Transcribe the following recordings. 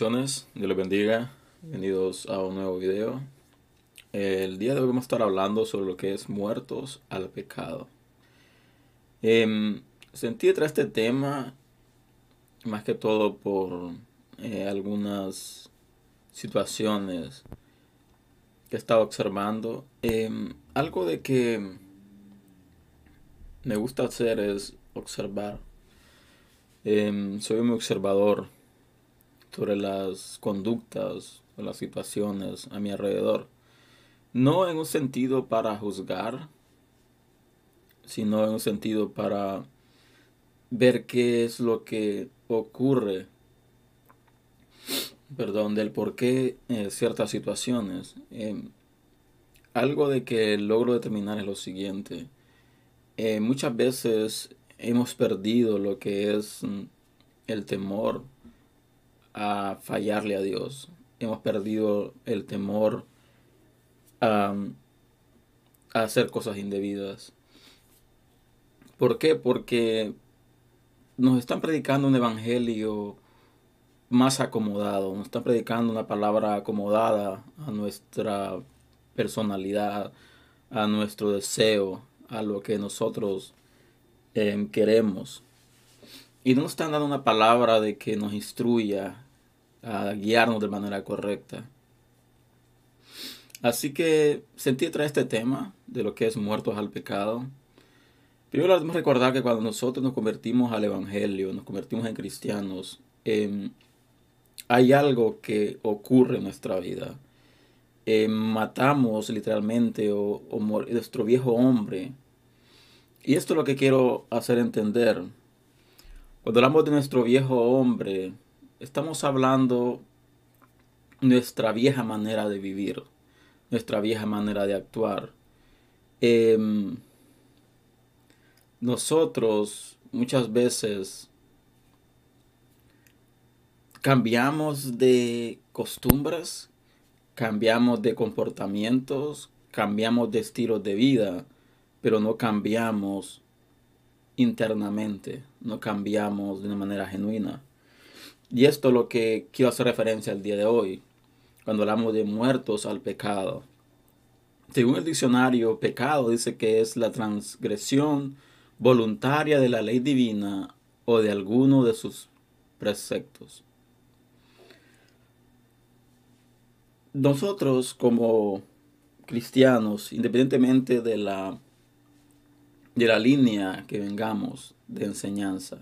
Bendiciones, Dios les bendiga. Bienvenidos a un nuevo video. El día de hoy vamos a estar hablando sobre lo que es muertos al pecado. Eh, sentí traer este tema más que todo por eh, algunas situaciones que he estado observando. Em, algo de que me gusta hacer es observar. Em, soy muy observador sobre las conductas o las situaciones a mi alrededor. No en un sentido para juzgar, sino en un sentido para ver qué es lo que ocurre, perdón, del por qué eh, ciertas situaciones. Eh, algo de que logro determinar es lo siguiente. Eh, muchas veces hemos perdido lo que es mm, el temor a fallarle a Dios. Hemos perdido el temor a, hacer cosas indebidas. ¿Por qué? Porque nos están predicando un evangelio más acomodado, nos están predicando una palabra acomodada a nuestra personalidad, a nuestro deseo, a lo que nosotros eh, queremos. Y no nos están dando una palabra de que nos instruya a guiarnos de manera correcta. Así que sentí traer este tema de lo que es muertos al pecado. Primero debemos recordar que cuando nosotros nos convertimos al Evangelio, nos convertimos en cristianos, eh, hay algo que ocurre en nuestra vida. Eh, matamos literalmente o nuestro viejo hombre. Y esto es lo que quiero hacer entender. Cuando hablamos de nuestro viejo hombre, estamos hablando nuestra vieja manera de vivir, nuestra vieja manera de actuar. Eh, nosotros muchas veces cambiamos de costumbres, cambiamos de comportamientos, cambiamos de estilos de vida, pero no cambiamos internamente, no cambiamos de una manera genuina. Y esto es lo que quiero hacer referencia al día de hoy, cuando hablamos de muertos al pecado. Según el diccionario, pecado dice que es la transgresión voluntaria de la ley divina o de alguno de sus preceptos. Nosotros como cristianos, independientemente de la de la línea que vengamos de enseñanza,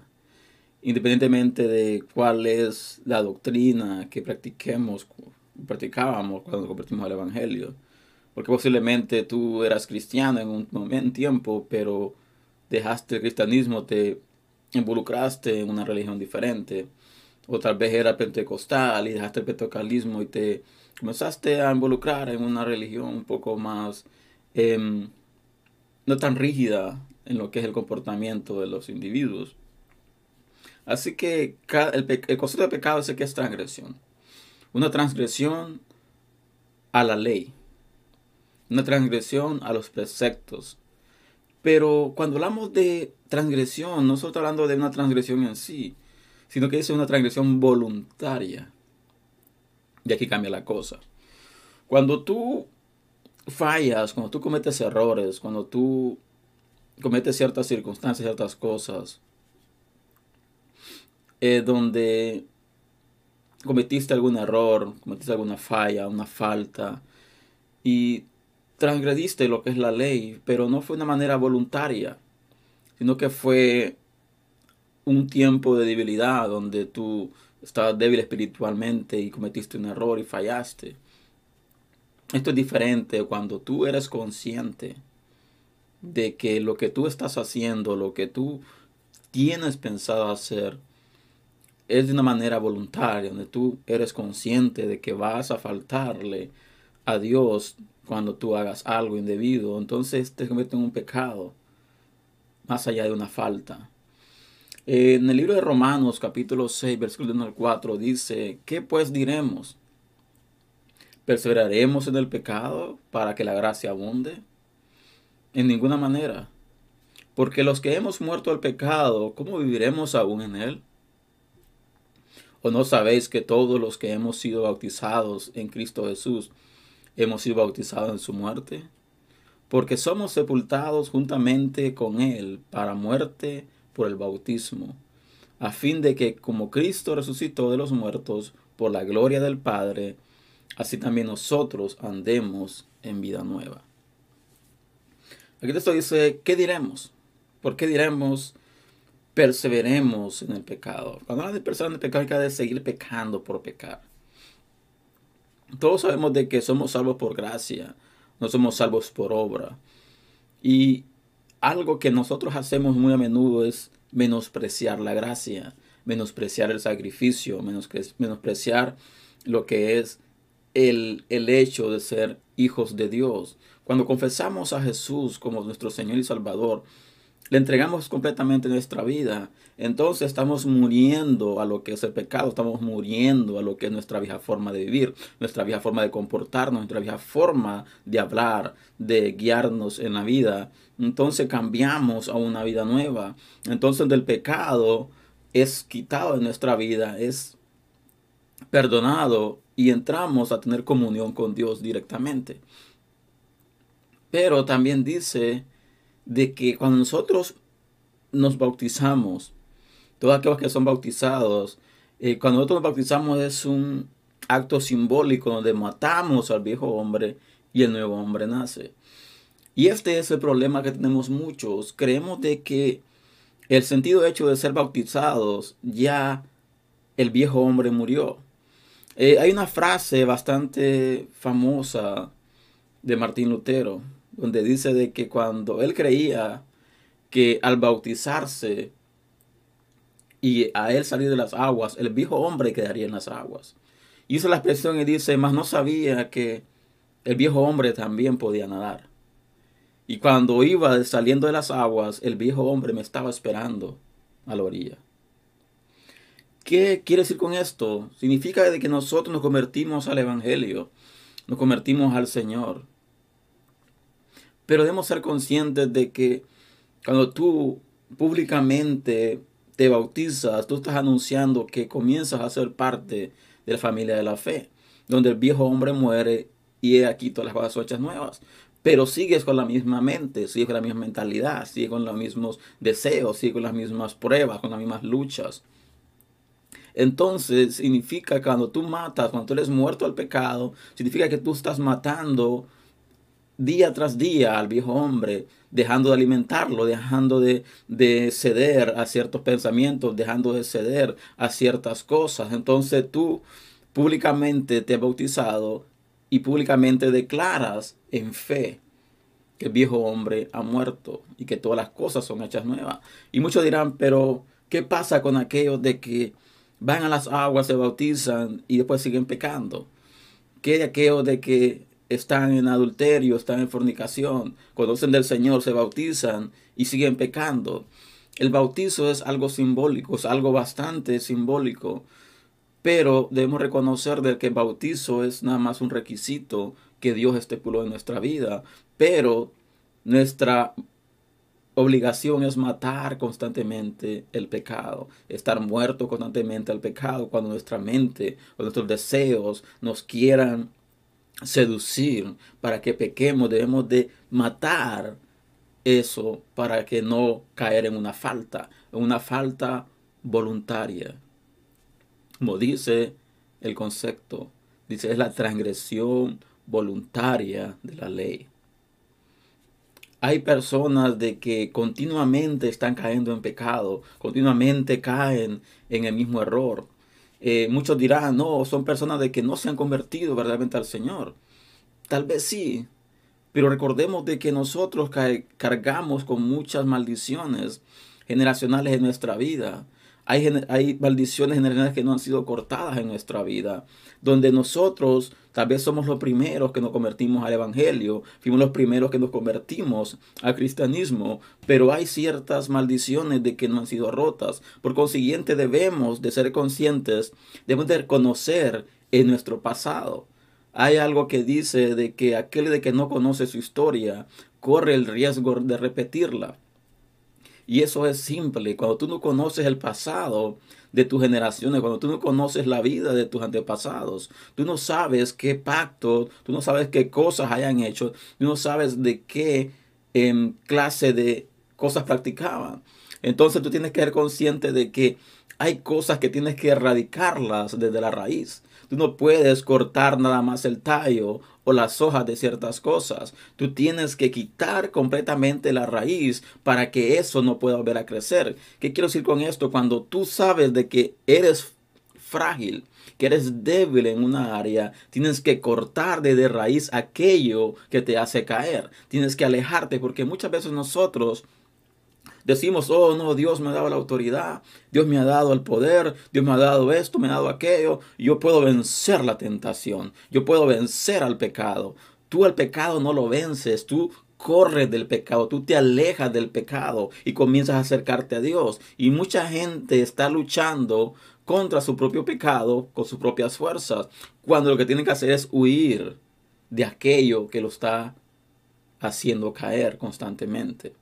independientemente de cuál es la doctrina que practiquemos, practicábamos cuando convertimos al Evangelio. Porque posiblemente tú eras cristiano en un, momento tiempo, pero dejaste el cristianismo, te involucraste en una religión diferente. O tal vez era pentecostal y dejaste el pentecostalismo y te comenzaste a involucrar en una religión un poco más, eh, no tan rígida en lo que es el comportamiento de los individuos. Así que el, el concepto de pecado es que es transgresión. Una transgresión a la ley. Una transgresión a los preceptos. Pero cuando hablamos de transgresión, no solo hablando de una transgresión en sí, sino que es una transgresión voluntaria. Y aquí cambia la cosa. Cuando tú fallas, cuando tú cometes errores, cuando tú cometes ciertas circunstancias, ciertas cosas, donde cometiste algún error, cometiste alguna falla, una falta, y transgrediste lo que es la ley, pero no fue una manera voluntaria, sino que fue un tiempo de debilidad donde tú estabas débil espiritualmente y cometiste un error y fallaste. Esto es diferente cuando tú eres consciente de que lo que tú estás haciendo, lo que tú tienes pensado hacer, es de una manera voluntaria, donde tú eres consciente de que vas a faltarle a Dios cuando tú hagas algo indebido. Entonces te convierte en un pecado, más allá de una falta. En el libro de Romanos, capítulo 6, versículo 1 al 4, dice, ¿qué pues diremos? ¿Perseveraremos en el pecado para que la gracia abunde? En ninguna manera. Porque los que hemos muerto al pecado, ¿cómo viviremos aún en él? ¿O no sabéis que todos los que hemos sido bautizados en Cristo Jesús hemos sido bautizados en su muerte? Porque somos sepultados juntamente con Él para muerte por el bautismo, a fin de que como Cristo resucitó de los muertos por la gloria del Padre, así también nosotros andemos en vida nueva. Aquí esto dice, ¿qué diremos? ¿Por qué diremos perseveremos en el pecado? Cuando habla de perseverar en el pecado hay que seguir pecando por pecar. Todos sabemos de que somos salvos por gracia, no somos salvos por obra. Y algo que nosotros hacemos muy a menudo es menospreciar la gracia, menospreciar el sacrificio, menospreciar lo que es el, el hecho de ser hijos de Dios. Cuando confesamos a Jesús como nuestro Señor y Salvador, le entregamos completamente nuestra vida, entonces estamos muriendo a lo que es el pecado, estamos muriendo a lo que es nuestra vieja forma de vivir, nuestra vieja forma de comportarnos, nuestra vieja forma de hablar, de guiarnos en la vida. Entonces cambiamos a una vida nueva. Entonces del pecado es quitado de nuestra vida, es perdonado y entramos a tener comunión con Dios directamente. Pero también dice de que cuando nosotros nos bautizamos, todos aquellos que son bautizados, eh, cuando nosotros nos bautizamos es un acto simbólico donde matamos al viejo hombre y el nuevo hombre nace. Y este es el problema que tenemos muchos. Creemos de que el sentido hecho de ser bautizados ya el viejo hombre murió. Eh, hay una frase bastante famosa de Martín Lutero donde dice de que cuando él creía que al bautizarse y a él salir de las aguas, el viejo hombre quedaría en las aguas. Hizo la expresión y dice, mas no sabía que el viejo hombre también podía nadar. Y cuando iba saliendo de las aguas, el viejo hombre me estaba esperando a la orilla. ¿Qué quiere decir con esto? Significa de que nosotros nos convertimos al Evangelio, nos convertimos al Señor. Pero debemos ser conscientes de que cuando tú públicamente te bautizas, tú estás anunciando que comienzas a ser parte de la familia de la fe, donde el viejo hombre muere y aquí todas las cosas nuevas. Pero sigues con la misma mente, sigues con la misma mentalidad, sigues con los mismos deseos, sigues con las mismas pruebas, con las mismas luchas. Entonces significa que cuando tú matas, cuando tú eres muerto al pecado, significa que tú estás matando día tras día al viejo hombre, dejando de alimentarlo, dejando de, de, ceder a ciertos pensamientos, dejando de ceder a ciertas cosas. Entonces tú públicamente te has bautizado y públicamente declaras en fe que el viejo hombre ha muerto y que todas las cosas son hechas nuevas. Y muchos dirán, pero ¿qué pasa con aquellos de que van a las aguas, se bautizan y después siguen pecando? ¿Qué de de que están en adulterio, están en fornicación, conocen del Señor, se bautizan y siguen pecando. El bautizo es algo simbólico, es algo bastante simbólico, pero debemos reconocer de que el bautizo es nada más un requisito que Dios estipuló en nuestra vida, pero nuestra obligación es matar constantemente el pecado, estar muerto constantemente al pecado cuando nuestra mente o nuestros deseos nos quieran seducir para que pequemos, debemos de matar eso para que no caer en una falta, en una falta voluntaria. Como dice el concepto, dice es la transgresión voluntaria de la ley. Hay personas de que continuamente están cayendo en pecado, continuamente caen en el mismo error. Eh, muchos dirán, no, son personas de que no se han convertido verdaderamente al Señor. Tal vez sí, pero recordemos de que nosotros cargamos con muchas maldiciones generacionales en nuestra vida. Hay, hay maldiciones generacionales que no han sido cortadas en nuestra vida, donde nosotros tal vez somos los primeros que nos convertimos al Evangelio, fuimos los primeros que nos convertimos al cristianismo, pero hay ciertas maldiciones de que no han sido rotas. Por consiguiente, debemos de ser conscientes, debemos de conocer en nuestro pasado. Hay algo que dice de que aquel de que no conoce su historia corre el riesgo de repetirla. Y eso es simple. Cuando tú no conoces el pasado de tus generaciones, cuando tú no conoces la vida de tus antepasados, tú no sabes qué pacto, tú no sabes qué cosas hayan hecho, tú no sabes de qué em, clase de cosas practicaban. Entonces tú tienes que ser consciente de que hay cosas que tienes que erradicarlas desde la raíz. Tú no puedes cortar nada más el tallo o las hojas de ciertas cosas. Tú tienes que quitar completamente la raíz para que eso no pueda volver a crecer. ¿Qué quiero decir con esto? Cuando tú sabes de que eres frágil, que eres débil en una área, tienes que cortar desde raíz aquello que te hace caer. Tienes que alejarte porque muchas veces nosotros decimos, oh no, Dios me ha dado la autoridad, Dios me ha dado el poder, Dios me ha dado esto, me ha dado aquello, yo puedo vencer la tentación, yo puedo vencer al pecado. Tú al pecado no lo vences, tú corres del pecado, tú te alejas del pecado y comienzas a acercarte a Dios. Y mucha gente está luchando contra su propio pecado con sus propias fuerzas, cuando lo que tienen que hacer es huir de aquello que lo está haciendo caer constantemente.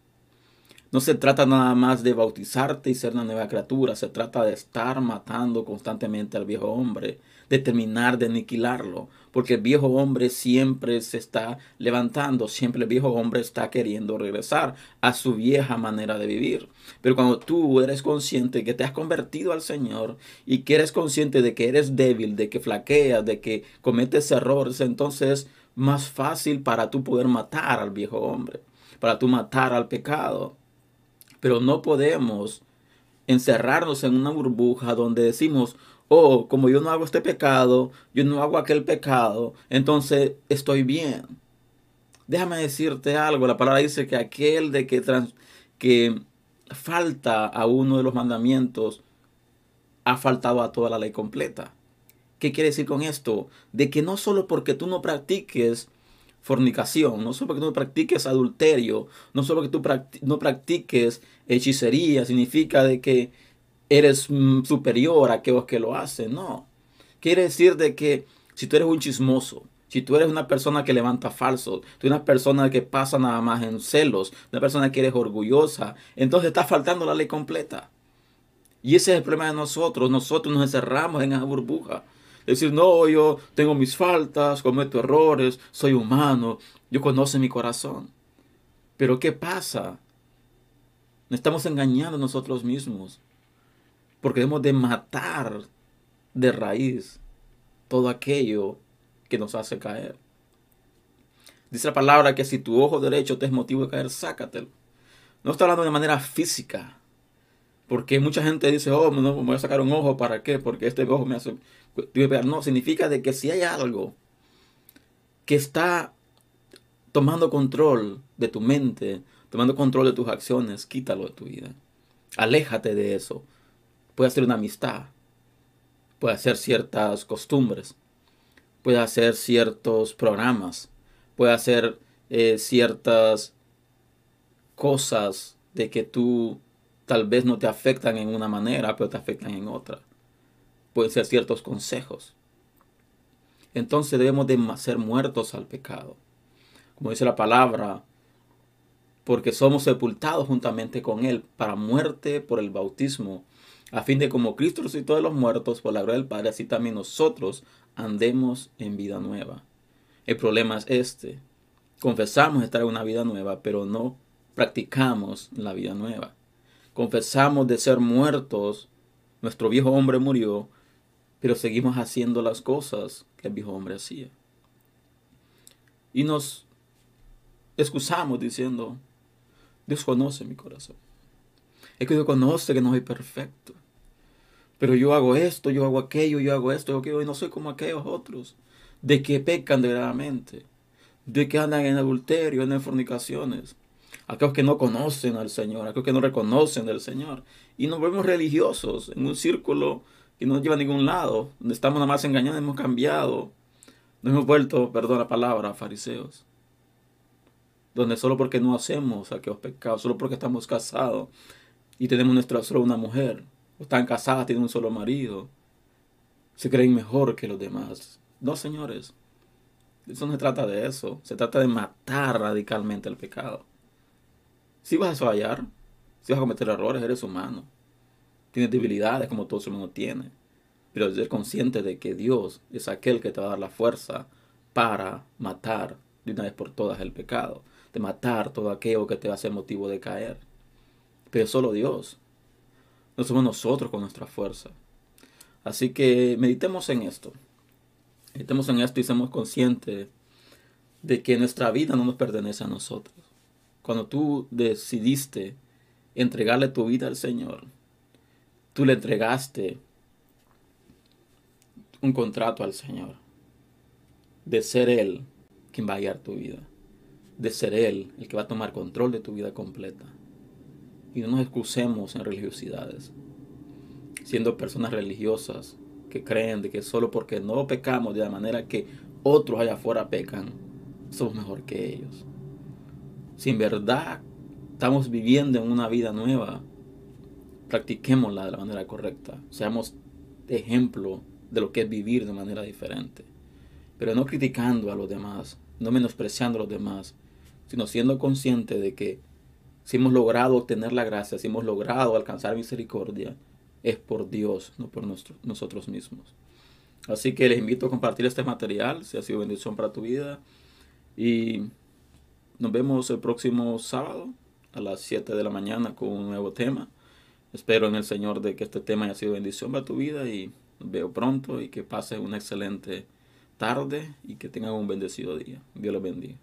No se trata nada más de bautizarte y ser una nueva criatura, se trata de estar matando constantemente al viejo hombre, de terminar de aniquilarlo, porque el viejo hombre siempre se está levantando, siempre el viejo hombre está queriendo regresar a su vieja manera de vivir. Pero cuando tú eres consciente que te has convertido al Señor y que eres consciente de que eres débil, de que flaqueas, de que cometes errores, entonces es más fácil para tú poder matar al viejo hombre, para tú matar al pecado. Pero no podemos encerrarnos en una burbuja donde decimos, oh, como yo no hago este pecado, yo no hago aquel pecado, entonces estoy bien. Déjame decirte algo, la palabra dice que aquel de que, que falta a uno de los mandamientos ha faltado a toda la ley completa. ¿Qué quiere decir con esto? De que no solo porque tú no practiques fornicación, no solo porque tú no practiques adulterio, no solo que tú no practiques hechicería, significa de que eres mm, superior a aquellos que lo hacen, no. Quiere decir de que si tú eres un chismoso, si tú eres una persona que levanta falsos, tú eres una persona que pasa nada más en celos, una persona que eres orgullosa, entonces está faltando la ley completa. Y ese es el problema de nosotros. Nosotros nos encerramos en esa burbuja decir, no, yo tengo mis faltas, cometo errores, soy humano, yo conozco mi corazón. Pero ¿qué pasa? Nos estamos engañando nosotros mismos. Porque debemos de matar de raíz todo aquello que nos hace caer. Dice la palabra que si tu ojo derecho te es motivo de caer, sácatelo. No está hablando de manera física. Porque mucha gente dice, oh, no, me voy a sacar un ojo, ¿para qué? Porque este ojo me hace... No, significa de que si hay algo que está tomando control de tu mente, tomando control de tus acciones, quítalo de tu vida. Aléjate de eso. Puede ser una amistad, puede ser ciertas costumbres, puede hacer ciertos programas, puede hacer eh, ciertas cosas de que tú tal vez no te afectan en una manera, pero te afectan en otra. Pueden ser ciertos consejos. Entonces debemos de ser muertos al pecado. Como dice la palabra, porque somos sepultados juntamente con Él para muerte por el bautismo, a fin de como Cristo resucitó de los muertos por la gloria del Padre, así también nosotros andemos en vida nueva. El problema es este. Confesamos estar en una vida nueva, pero no practicamos la vida nueva confesamos de ser muertos, nuestro viejo hombre murió, pero seguimos haciendo las cosas que el viejo hombre hacía. Y nos excusamos diciendo, Dios conoce mi corazón. Es que Dios conoce que no soy perfecto. Pero yo hago esto, yo hago aquello, yo hago esto, yo hago aquello, y no soy como aquellos otros, de que pecan deliberadamente, de que andan en adulterio, en fornicaciones, aquellos que no conocen al Señor, aquellos que no reconocen al Señor. Y nos vemos religiosos en un círculo que no nos lleva a ningún lado, donde estamos nada más engañados, hemos cambiado, nos hemos vuelto, perdón la palabra, fariseos. Donde solo porque no hacemos aquellos pecados, solo porque estamos casados y tenemos nuestra solo una mujer, o están casadas, tienen un solo marido, se creen mejor que los demás. No, señores, eso no se trata de eso, se trata de matar radicalmente el pecado. Si vas a fallar, Si vas a cometer errores, eres humano. Tienes debilidades como todo ser humano tiene. Pero ser consciente de que Dios es aquel que te va a dar la fuerza para matar de una vez por todas el pecado. De matar todo aquello que te va a ser motivo de caer. Pero solo Dios. No somos nosotros con nuestra fuerza. Así que meditemos en esto. Meditemos en esto y seamos conscientes de que nuestra vida no nos pertenece a nosotros. Cuando tú decidiste entregarle tu vida al Señor, tú le entregaste un contrato al Señor de ser Él quien va a guiar tu vida, de ser Él el que va a tomar control de tu vida completa. Y no nos excusemos en religiosidades, siendo personas religiosas que creen de que solo porque no pecamos de la manera que otros allá afuera pecan, somos mejor que ellos. Si en verdad estamos viviendo en una vida nueva, practiquémosla de la manera correcta. Seamos ejemplo de lo que es vivir de manera diferente. Pero no criticando a los demás, no menospreciando a los demás, sino siendo consciente de que si hemos logrado obtener la gracia, si hemos logrado alcanzar misericordia, es por Dios, no por nosotros mismos. Así que les invito a compartir este material, si ha sido bendición para tu vida. Y nos vemos el próximo sábado a las 7 de la mañana con un nuevo tema. Espero en el Señor de que este tema haya sido bendición para tu vida y veo pronto y que pases una excelente tarde y que tengan un bendecido día. Dios los bendiga.